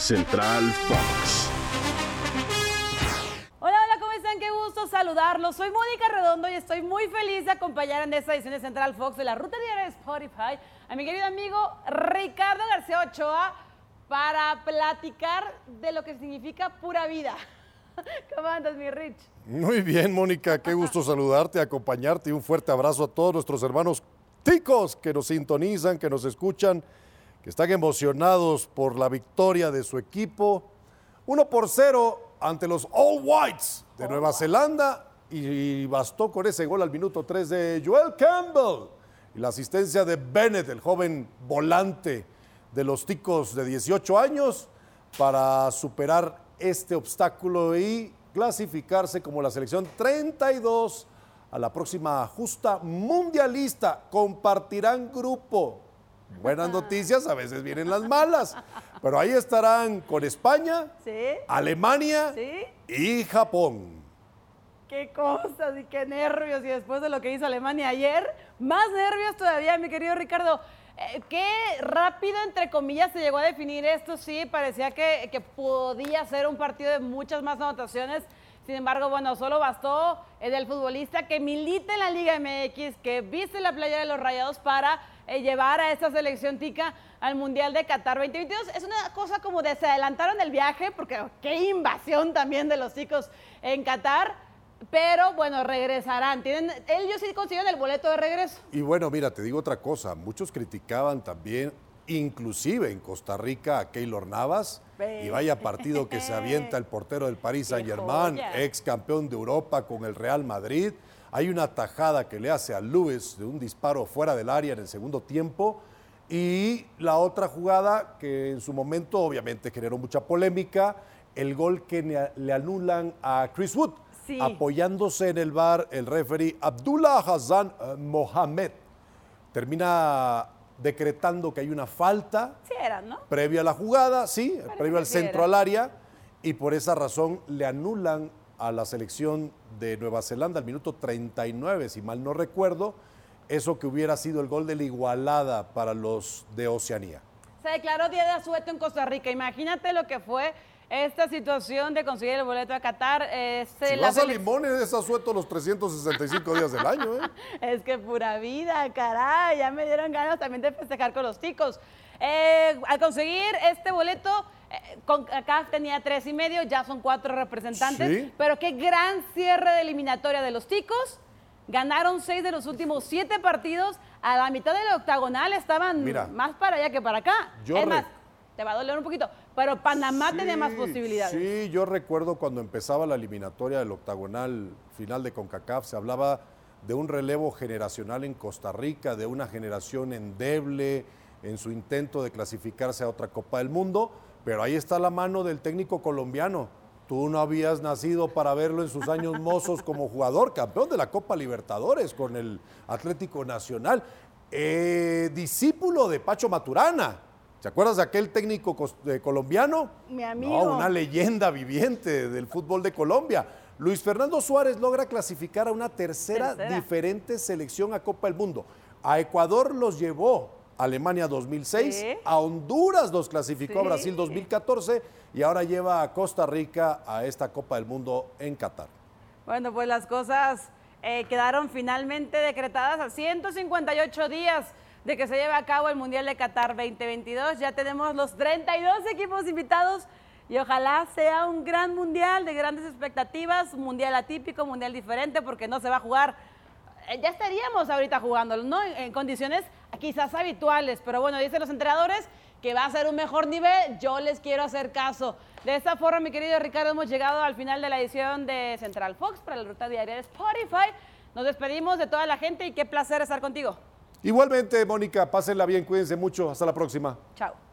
Central Fox. Hola, hola, ¿cómo están? Qué gusto saludarlos. Soy Mónica Redondo y estoy muy feliz de acompañar en esta edición de Central Fox de la Ruta Diaria de Spotify a mi querido amigo Ricardo García Ochoa para platicar de lo que significa pura vida. ¿Cómo andas, mi Rich? Muy bien, Mónica, qué gusto saludarte, acompañarte y un fuerte abrazo a todos nuestros hermanos ticos que nos sintonizan, que nos escuchan, que están emocionados por la victoria de su equipo. Uno por cero ante los All Whites de Nueva Zelanda y bastó con ese gol al minuto 3 de Joel Campbell y la asistencia de Bennett, el joven volante de los ticos de 18 años, para superar este obstáculo y clasificarse como la selección 32 a la próxima justa mundialista. Compartirán grupo. Buenas noticias, a veces vienen las malas. Pero ahí estarán con España, ¿Sí? Alemania ¿Sí? y Japón. Qué cosas y qué nervios. Y después de lo que hizo Alemania ayer, más nervios todavía, mi querido Ricardo. Eh, qué rápido, entre comillas, se llegó a definir esto. Sí, parecía que, que podía ser un partido de muchas más anotaciones. Sin embargo, bueno, solo bastó el del futbolista que milita en la Liga MX, que viste la playa de los Rayados para eh, llevar a esta selección tica al Mundial de Qatar 2022. Es una cosa como de se adelantaron el viaje, porque qué invasión también de los chicos en Qatar. Pero bueno, regresarán. Tienen, ellos sí consiguieron el boleto de regreso. Y bueno, mira, te digo otra cosa. Muchos criticaban también, inclusive en Costa Rica, a Keylor Navas. Y vaya partido que se avienta el portero del Paris Qué Saint-Germain, joya. ex campeón de Europa con el Real Madrid. Hay una tajada que le hace a Luis de un disparo fuera del área en el segundo tiempo. Y la otra jugada que en su momento obviamente generó mucha polémica, el gol que le anulan a Chris Wood, Sí. apoyándose en el bar el referee Abdullah Hassan eh, Mohamed. Termina decretando que hay una falta Sí ¿no? previa a la jugada, sí, previo al centro al área, y por esa razón le anulan a la selección de Nueva Zelanda al minuto 39, si mal no recuerdo, eso que hubiera sido el gol de la igualada para los de Oceanía. Se declaró día de asueto en Costa Rica. Imagínate lo que fue esta situación de conseguir el boleto a Qatar. Este, Si la vas a Limones es asueto los 365 días del año, ¿eh? Es que pura vida, caray. Ya me dieron ganas también de festejar con los ticos. Eh, al conseguir este boleto, eh, con acá tenía tres y medio, ya son cuatro representantes. Sí. Pero qué gran cierre de eliminatoria de los ticos. Ganaron seis de los últimos siete partidos. A la mitad del octagonal estaban Mira. más para allá que para acá. Yo es más, te va a doler un poquito. Pero Panamá tenía más Sí, posibilidades. Sí, yo recuerdo cuando empezaba la eliminatoria del octagonal final de CONCACAF, se hablaba de un relevo generacional en Costa Rica, de una generación endeble en su intento de clasificarse a otra Copa del Mundo, pero ahí está la mano del técnico colombiano. Tú no habías nacido para verlo en sus años mozos como jugador, campeón de la Copa Libertadores con el Atlético Nacional, eh, discípulo de Pacho Maturana. ¿Se acuerdas de aquel técnico eh, colombiano? Mi amigo. No, una leyenda viviente del fútbol de Colombia. Luis Fernando Suárez logra clasificar a una tercera, Tercera. diferente selección a Copa del Mundo. A Ecuador los llevó Alemania 2006, Sí. a Honduras los clasificó a. Brasil 2014 y ahora lleva a Costa Rica a esta Copa del Mundo en Qatar. Bueno, pues las cosas eh, quedaron finalmente decretadas a 158 días de que se lleve a cabo el Mundial de Qatar 2022. Ya tenemos los 32 equipos invitados y ojalá sea un gran mundial de grandes expectativas, un mundial atípico, un mundial diferente, porque no se va a jugar. eh, Ya estaríamos ahorita jugándolo, ¿no? En condiciones quizás habituales, pero bueno, dicen los entrenadores que va a ser un mejor nivel, yo les quiero hacer caso. De esta forma, mi querido Ricardo, hemos llegado al final de la edición de Central Fox para la ruta diaria de Spotify. Nos despedimos de toda la gente y qué placer estar contigo. Igualmente, Mónica, pásenla bien, cuídense mucho. Hasta la próxima. Chao.